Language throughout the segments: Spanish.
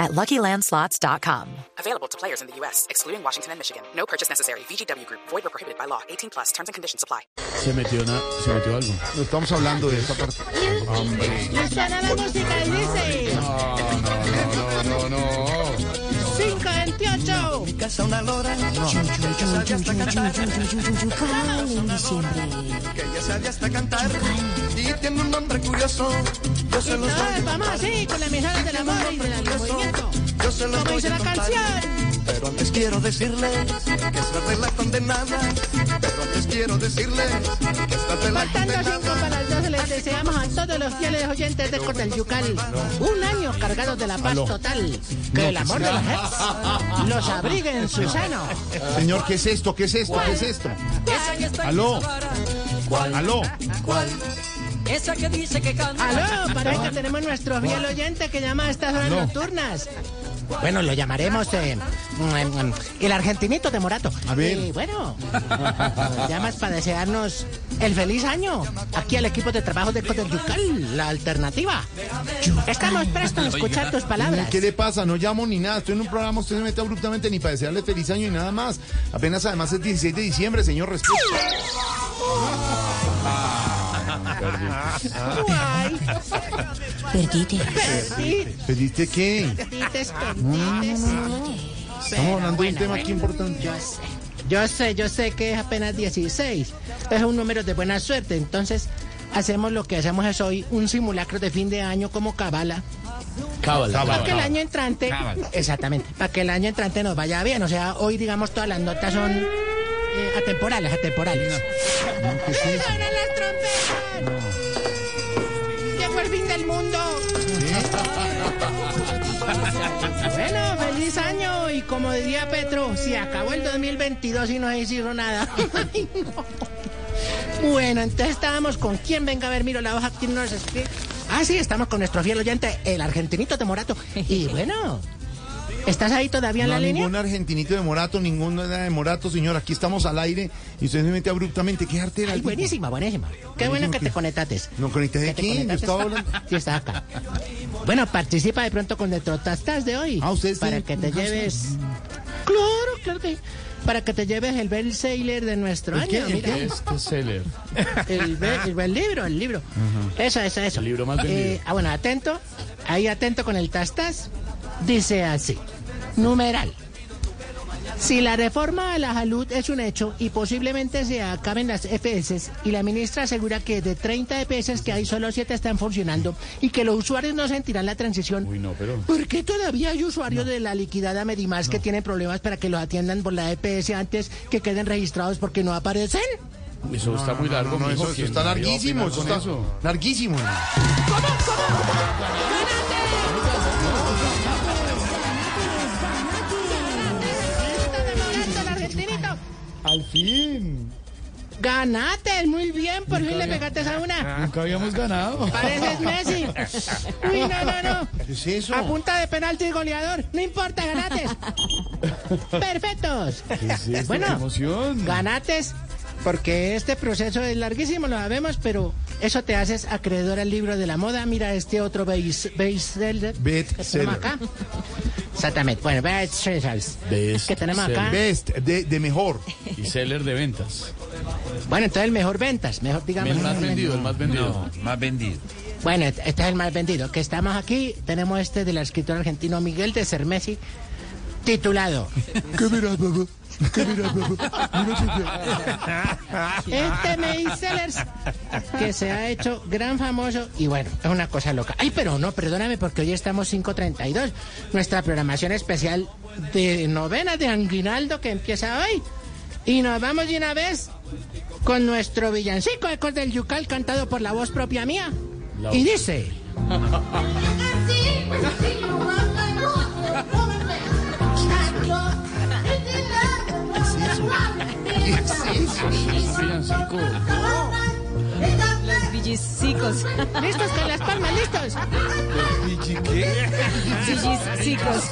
at LuckyLandSlots.com. Available to players in the U.S., excluding Washington and Michigan. No purchase necessary. VGW Group. Void or prohibited by law. 18 plus. Terms and conditions apply. Se metió, una, se metió algo. No estamos hablando de esta parte. Y suena la música y dice No, no, no, no. 528. Mi casa una lora que ya sabía hasta cantar, que ya sabía hasta cantar y tiene un nombre curioso. Yo se los No, voy a vamos contar. así con la mejor del amor y del movimiento. Yo se los Como voy dice a la contar. canción. Pero antes quiero decirles que esta regla condenada. Pero antes quiero decirles que esta regla Faltando cinco para las 12 les deseamos a todos los fieles oyentes de Cotel Yucal un año cargado de la paz total. Que el amor de los ex los abrigue en su seno. Señor, ¿qué es esto? ¿Qué es esto? ¿Qué es esto? Aló. Aló. Esa que dice que canta. Aló, parece que tenemos nuestro fiel oyente que llama a estas horas nocturnas. Bueno, lo llamaremos eh, mm, mm, el argentinito de Morato. A ver. Y bueno, llamas para desearnos el feliz año aquí al equipo de trabajo de Yucal, la alternativa. Estamos prestos a escuchar tus palabras. ¿Qué le pasa? No llamo ni nada. Estoy en un programa, usted se mete abruptamente ni para desearle feliz año ni nada más. Apenas además es 16 de diciembre, señor, respeto. Ay, Perdite. perdí, ¿Pediste qué? perdites, perdites. Estamos hablando de un tema bueno, aquí importante. Yo sé, yo sé, yo sé que es apenas 16. Es un número de buena suerte. Entonces, hacemos lo que hacemos es hoy, un simulacro de fin de año como cabala. Cábala. Para que el año entrante, exactamente, para que el año entrante nos vaya bien. O sea, hoy, digamos, todas las notas son eh, atemporales, atemporales. ¡Suenan las trompetas! Bueno, feliz año y como diría Petro, si acabó el 2022 y no se hizo nada. Bueno, entonces estábamos con quién venga a ver, miro la hoja, quién nos escribe. Ah, sí, estamos con nuestro fiel oyente, el argentinito de Morato. Y bueno, ¿estás ahí todavía en No, la línea? ningún argentinito de Morato, ningún de Morato, señor. Aquí estamos al aire y usted se mete abruptamente. ¿Qué arte era? Ay, buenísima, buenísima. Qué bueno que te conectates. No conecté de ¿Que te quién? Yo conectaste? estaba hablando. Sí, está acá. Bueno, participa de pronto con nuestro tastas de hoy. Ah, ustedes Para que te hashtag. lleves. Claro, claro que. Para que te lleves el best seller de nuestro ¿El año. qué? ¿El mira. qué? Este seller. El, be- el- el libro, el libro. Eso, eso, eso. El libro más vendido. Eh, ah, bueno, atento. Ahí atento con el tastas. Dice así. Numeral. Si la reforma a la salud es un hecho y posiblemente se acaben las EPS y la ministra asegura que de 30 EPS que hay solo 7 están funcionando y que los usuarios no sentirán la transición, Uy, no, pero. ¿por qué todavía hay usuarios de la liquidada Medimás que tienen problemas para que los atiendan por la EPS antes que queden registrados porque no aparecen? Eso está muy largo, No, no, mijo, eso, eso ¿quién está larguísimo. opinar Eso con está eso? larguísimo. ¡Está Al fin. ¡Ganate! Muy bien, por fin le pegaste a una. Nunca habíamos ganado. Pareces Messi. Uy, no, no, no. ¿Qué es eso? A punta de penalti y goleador. No importa, ganates. Perfectos. ¿Qué es esto? Bueno, ¡Qué emoción! Ganates. Porque este proceso es larguísimo, lo sabemos, pero eso te haces acreedor al libro de la moda. Mira este otro base- Bestseller. tenemos acá. Exactamente. Bueno, bestsellers. Best que tenemos acá. Best, de, de mejor. Y seller de ventas. Bueno, entonces el mejor ventas, mejor digamos. El más vendido, el más vendido. Más vendido. Bueno, este este es el más vendido. Que estamos aquí, tenemos este del escritor argentino Miguel de Cermesi, titulado ¿Qué miras, papá? ¿Qué miras, papá? Este Sellers, que se ha hecho gran famoso y bueno, es una cosa loca. Ay, pero no, perdóname porque hoy estamos 5.32, nuestra programación especial de novena de Anguinaldo que empieza hoy. Y nos vamos de una vez con nuestro villancico Ecos del Yucal cantado por la voz propia mía. Y dice... ¿Qué es eso? Villancico. Los villicicos. ¿Listos con las palmas? ¿Listos? Villicicos.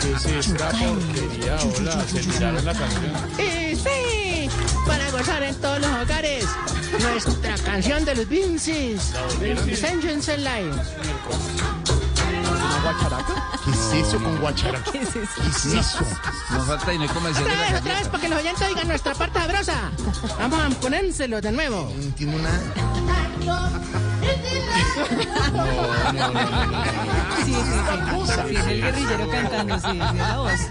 ¿Qué es esta porquería? Hola, se tiraron la canción. Y sí, para gozar en todos los hogares, nuestra canción de los Vinces, Vengeance Line. ¿Qué es eso con guacharaca? ¿Qué es eso? ¿Qué es eso? Nos falta y no hay comercial de Otra la vez, otra vez, para que los oyentes oigan nuestra parte sabrosa. Vamos a ponérselo de nuevo. No entiendo nada. Sí, sí, sí. Sí, es el guerrillero cantando, sí, sí, es la voz. Ese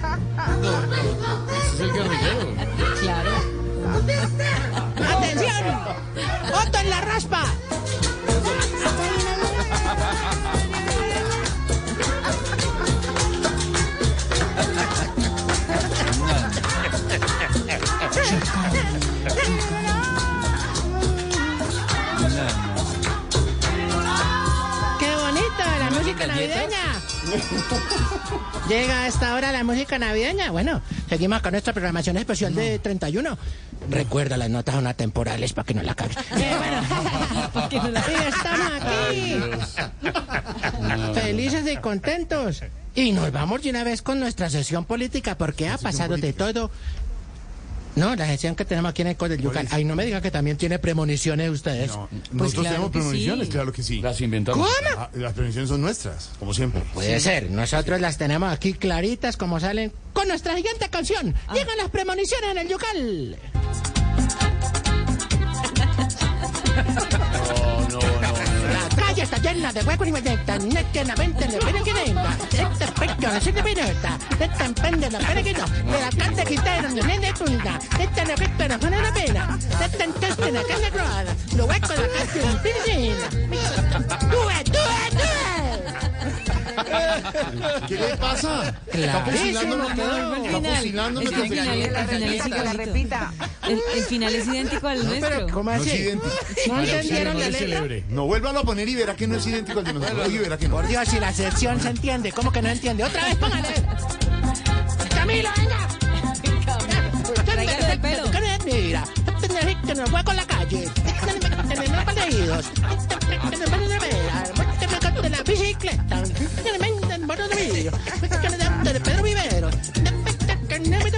es el guerrillero. Claro. ¡Atención! ¡Otto en la raspa! Música navideña. Llega a esta hora la música navideña. Bueno, seguimos con nuestra programación especial de 31. Recuerda, las notas son atemporales para que no la cagues. Eh, bueno, Que no la- y estamos aquí. Felices y contentos. Y nos vamos de una vez con nuestra sesión política porque ha pasado de todo. No, la sesión que tenemos aquí en el Código del Yucal. Ay, no me digan que también tiene premoniciones ustedes. No, Pues nosotros claro tenemos premoniciones, sí. claro que sí. Las inventamos. Ah, las premoniciones son nuestras, como siempre. Puede ser, nosotros las tenemos aquí claritas como salen con nuestra siguiente canción. Llegan las premoniciones en el Yucal. La calle está llena de huecos y metas, neta, la venta, la pena que venta, esta pecho, pirota, esta empende, la pena que no, de la carta quitaron, de nene punta, esta la pecho, la pena la pena, esta entonces la carne croada, los huecos de la piscina. ¡Tú es, tú es, tú ¿Qué le pasa? Está fusilando el nuestro final, pequeño. El final es igualito. El, el final es idéntico al Pero, nuestro. ¿cómo No es así? idéntico. ¿No entendieron la letra? No, vuélvalo a poner y verá que no es idéntico al de nosotros. Oye, verá que no. Por Dios, si la sección se entiende, ¿cómo que no entiende? ¡Otra vez, póngale! ¡Camilo, venga! Tráigalo del pelo. Mira, que nos voy con la calle. Tenemos paleídos. de la bicicleta. Moto de vidrio. De Pedro Vivero. ¡Tú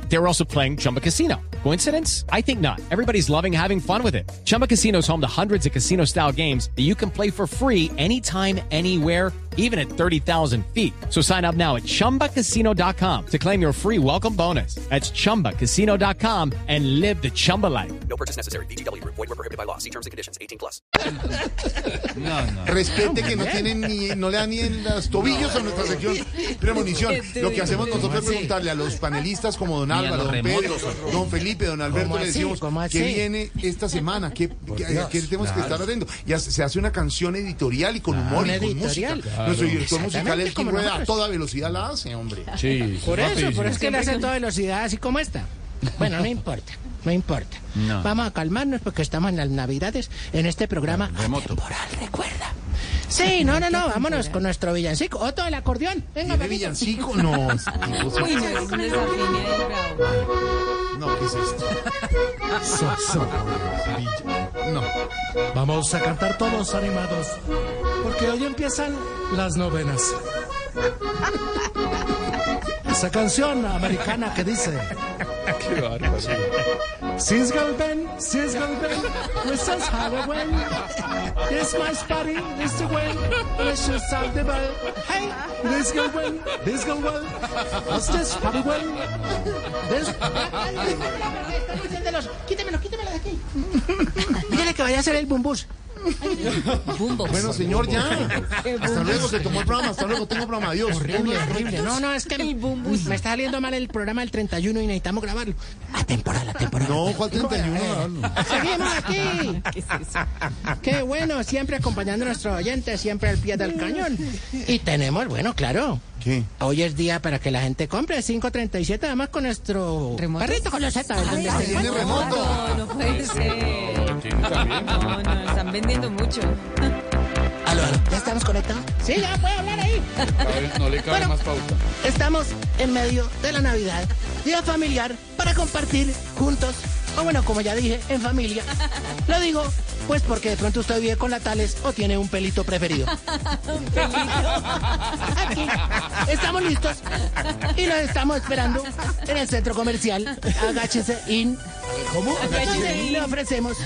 They were also playing Chumba Casino. Coincidence? I think not. Everybody's loving having fun with it. Chumba Casino is home to hundreds of casino style games that you can play for free anytime, anywhere, even at 30,000 feet. So sign up now at chumbacasino.com to claim your free welcome bonus. That's chumbacasino.com and live the Chumba life. No purchase necessary. VGW Group. Void were prohibited by law. See terms and conditions. 18 plus. No, no. Respete que no tienen ni, no le dan ni en los tobillos a nuestra sección premonición. Lo que hacemos nosotros es preguntarle a los panelistas como don Ni a Álvaro, los don Pedro, don Felipe, don Alberto, ¿Cómo le decimos qué viene esta semana, qué tenemos que estar haciendo. Y se hace una canción editorial y con humor y con editorial. música. Nuestro director musical, el como Rueda, a toda velocidad la hace, hombre. Sí, Por eso, rapidísimo. por eso es que le hace a toda velocidad así como esta. Bueno, no importa, no importa. No. Vamos a calmarnos porque estamos en las navidades en este programa Remoto. temporal, recuerda. Sí, no, no, no, vámonos con nuestro villancico. Otto, el acordeón. Venga, ¿Tiene villancico? No, Uy, no, ¿qué es esto? No. Vamos a cantar todos animados, porque hoy empiezan las novenas. Esa canción americana que dice... Qué bárbaro. Since Galben, since Galben, Christmas Halloween. This my party, this the way, sound the bell. Hey, this Galben, this Galben, what's this party way? This... Quítemelo, quítemelo, quítemelo de aquí. Dile que vaya a hacer el bumbús. Boombox. Bueno, señor, ya. Hasta luego, se tomó el programa. Hasta luego, tengo programa. Adiós. Horrible, horrible. No, no, es que El me está saliendo mal el programa del 31 y necesitamos grabarlo. A temporada, a temporada. No, ¿cuál 31? Seguimos aquí. ¿Qué es eso? Qué bueno, siempre acompañando a nuestros oyentes, siempre al pie del cañón. Y tenemos, bueno, claro. ¿Qué? Hoy es día para que la gente compre 537, además con nuestro ¿Remotos? perrito con los Z. remoto. No, no puede ser. No, no, están vendiendo mucho. Aló, aló, ¿ya estamos conectados? Sí, ya puede hablar ahí. No le cabe Bueno. más pauta. Estamos en medio de la Navidad, día familiar, para compartir juntos, o bueno, como ya dije, en familia. Lo digo, pues porque de pronto usted vive con la Tales o tiene un pelito preferido. Aquí estamos listos y los estamos esperando en el centro comercial. Agáchese in. ¿Cómo? Agáchese in. Le ofrecemos.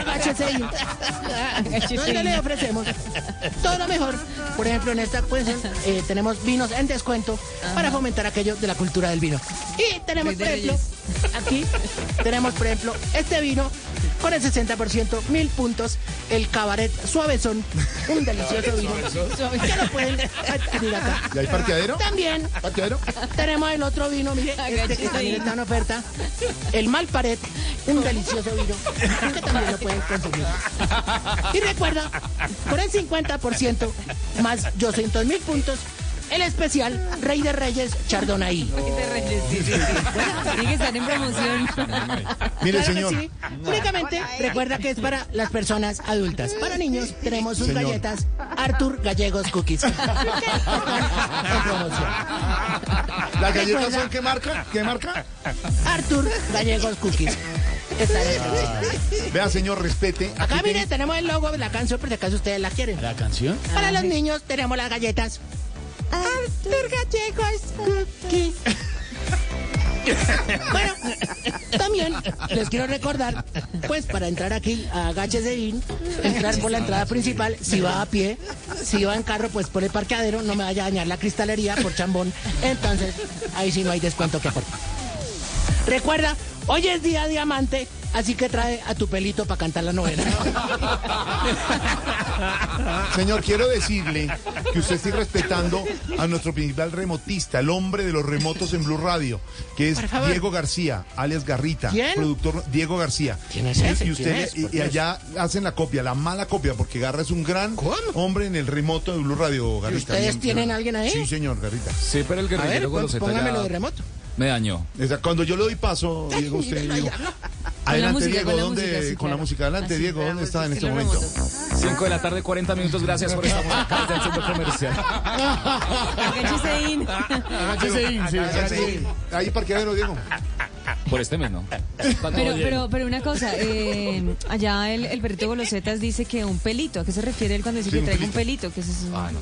Agáchese in. In. le ofrecemos todo lo mejor. Por ejemplo, en esta pues, eh, tenemos vinos en descuento para fomentar aquello de la cultura del vino. Y tenemos, por ejemplo, aquí tenemos, por ejemplo, este vino con el 60%, mil puntos, el cabaret suavezón, un delicioso vino que lo pueden adquirir acá. ¿Y hay parqueadero? También ¿Parqueadero? tenemos el otro vino, mire, este que también está en oferta, el Malparet, un delicioso vino que también lo pueden consumir. Y recuerda, con el 50% más 200 mil puntos, el especial Rey de Reyes Chardonnay. De Reyes, sí, sí, sí. Tiene que estar en promoción. Mire, Claro que señor. sí. Únicamente recuerda que es para las personas adultas. Para niños tenemos sus Señor. galletas Arthur Gallegos Cookies. En promoción. ¿Las galletas Recuerda- son qué marca? ¿Qué marca? Arthur Gallegos Cookies. Vea, señor, respete. Acá mire, tenemos el logo de la canción por si acaso ustedes la quieren. ¿La canción? Para los niños tenemos las galletas. Cookies. Bueno, también les quiero recordar, pues para entrar aquí a Gáchese In, entrar por la entrada principal, si va a pie, si va en carro, pues por el parqueadero, no me vaya a dañar la cristalería por chambón. Entonces, ahí sí no hay descuento que aportar. Recuerda, hoy es día diamante, así que trae a tu pelito para cantar la novena. Señor, quiero decirle que usted está respetando a nuestro principal remotista, el hombre de los remotos en Blue Radio, que es. Diego García, alias Garrita. ¿Quién? Productor Diego García. ¿Quién es ese? Y, usted, ¿Quién es? y- allá hacen la copia, la mala copia, porque Garra es un gran ¿Cómo? hombre en el remoto de Blue Radio, Garrita. ustedes Bien, tienen señor. alguien ahí? Sí, señor, Garrita. Sí, pero el A ver, guerrillero pues, Goloseta póngamelo de remoto. me dañó. O sea, Cuando yo le doy paso, Diego, usted Diego. Adelante, música, Diego, con la ¿dónde? música, sí, con la claro. música, adelante, Así, Diego, ¿dónde está en este momento? remoto. 5 de la tarde, 40 minutos. Gracias por estar acá desde el centro comercial. Agáchese in. Agáchese in, sí, agáchese in. Ahí parqueadero, Diego. Por este mes, ¿no? Pero, pero, pero una cosa, eh, allá el, el perrito Golosetas dice que un pelito. ¿A qué se refiere él cuando dice Sí, que un traiga un pelito. ¿Qué es eso? Ah, no.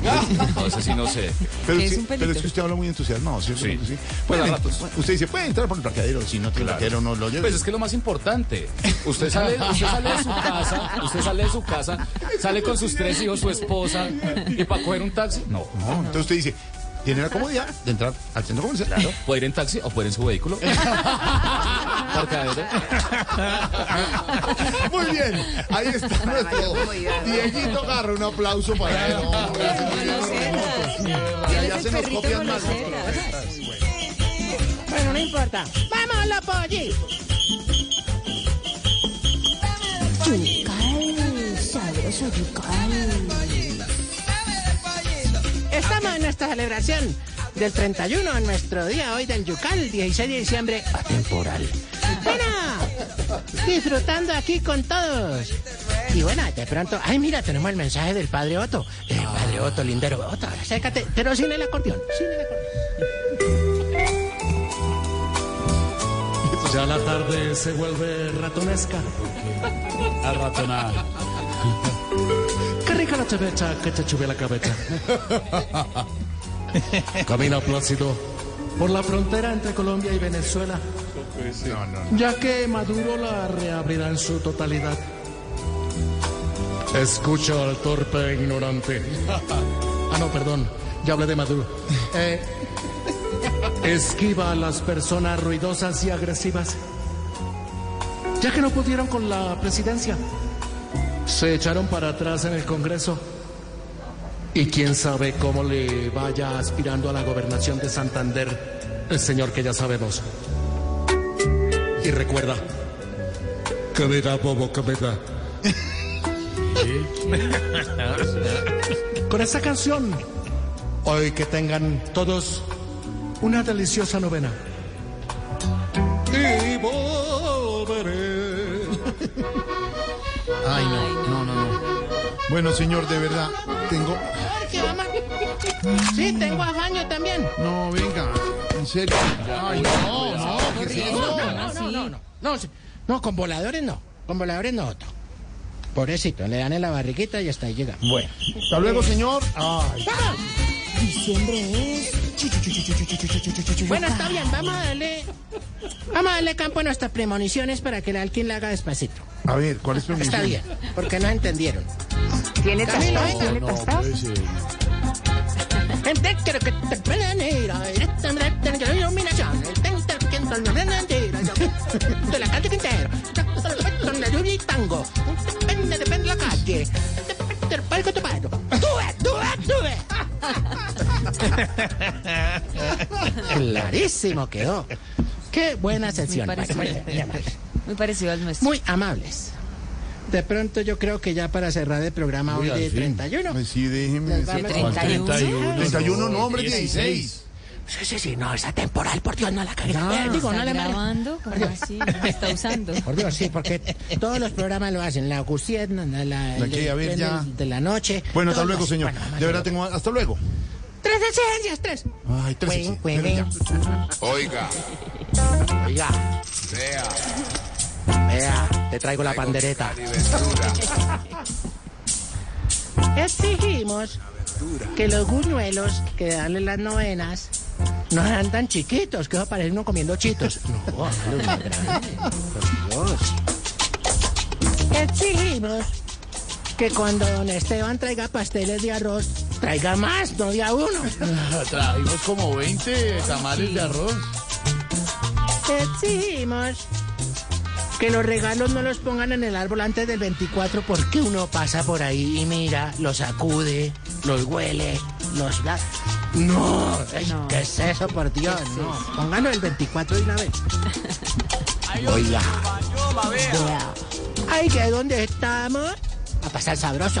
No, eso sí no sé. Pero, ¿Qué es un pelito? pero es que usted habla muy entusiasmado, ¿cierto? Sí. Sí. A Puede- ratos. Usted dice, puede entrar por el parqueadero, si no tiene parqueadero no lo lleve. Pues es que lo más importante, usted sale, usted sale de su casa, usted sale de su casa, sale con sus tres hijos, su esposa, y para coger un taxi, no. No, entonces usted dice, tiene la comodidad de entrar al centro comercial. Claro, puede ir en taxi o puede ir en su vehículo. Muy bien, ahí está nuestro Dieguito Garra, un aplauso para él. hombre, hace muy bien los remotos. Y Él allá es se nos copian más. Bueno, no importa. ¡Vamos, la polli! Yucal, sabroso yucal. Estamos en nuestra celebración del 31, en nuestro día hoy del Yucal, 16 de diciembre, atemporal. Bueno, disfrutando aquí con todos. Y bueno, de pronto, ay, mira, tenemos el mensaje del padre Otto. Eh, padre Otto, lindero. Otto, acércate, pero sin el acordeón, sin el acordeón. Ya la tarde se vuelve ratonesca. A ratonar. La chevecha que te chube la cabeza. Camina plácido por la frontera entre Colombia y Venezuela. Ya que Maduro la reabrirá en su totalidad. Escucha al torpe e ignorante. Ah, no, perdón. Ya hablé de Maduro. Eh, esquiva a las personas ruidosas y agresivas. Ya que no pudieron con la presidencia. Se echaron para atrás en el Congreso. Y quién sabe cómo le vaya aspirando a la gobernación de Santander el señor que ya sabemos. Y recuerda, cabeza, bobo, cabeza. Con esta canción, hoy que tengan todos una deliciosa novena. Y volveré. Ay, no, no, no, no. Bueno, señor, de verdad, tengo... ¿Qué mamá? Sí, tengo afaño también. No, venga, en serio. Ay, no, no, ¿qué es eso? No, no, no, no, no, no, sí. no, con voladores no, con voladores no, otro. Pobrecito, le dan en la barriguita y hasta ahí llega. Bueno, hasta luego, señor. Ay, Diciembre es. Bueno, está bien, vamos a darle, vamos a darle campo a nuestras premoniciones para que el Alquín la haga despacito. a ver, ¿cuál es tu Está bien, porque no entendieron. Tiene Camilo, tostado, venga. tiene tostado. Puede ser. De la calle Quintero. La lluvia y tango. Clarísimo quedó. Qué buena sesión. Muy parecido. Muy, parecido al nuestro. Muy amables. De pronto yo creo que ya para cerrar el programa Uy, hoy de fin. 31. Pues sí, déjeme... Les vamos- De 31. 31, no, hombre, 16. Sí, sí, sí, no, esa temporal, por Dios, no la cagué. No, Eh, digo, no ¿Está le grabando? ¿Cómo así? ¿La está usando? Por Dios, sí, porque todos los programas lo hacen. La Gusiet, la, la, ¿La el qué? A ver, tren ya. de la noche. Bueno, hasta luego, señor. Bueno, De verdad tengo... Hasta luego. Tres exigencias, tres. Ay, tres exigencias. ya. Oiga, Oiga, vea, vea, te traigo la pandereta. Exigimos que los buñuelos que dan en las novenas no sean tan chiquitos, que eso parece uno comiendo chitos. No. Exigimos que cuando don Esteban traiga pasteles de arroz, traiga más, no de a uno. Trajimos como 20 tamales de arroz. Exigimos que los regalos no los pongan en el árbol antes del 24 porque uno pasa por ahí y mira, los sacude, los huele, los da. No. ¿qué es eso, por Dios? No, pónganlo el 24 de una vez. Oiga. Vea. Ay, que dónde estamos? A pasar sabroso.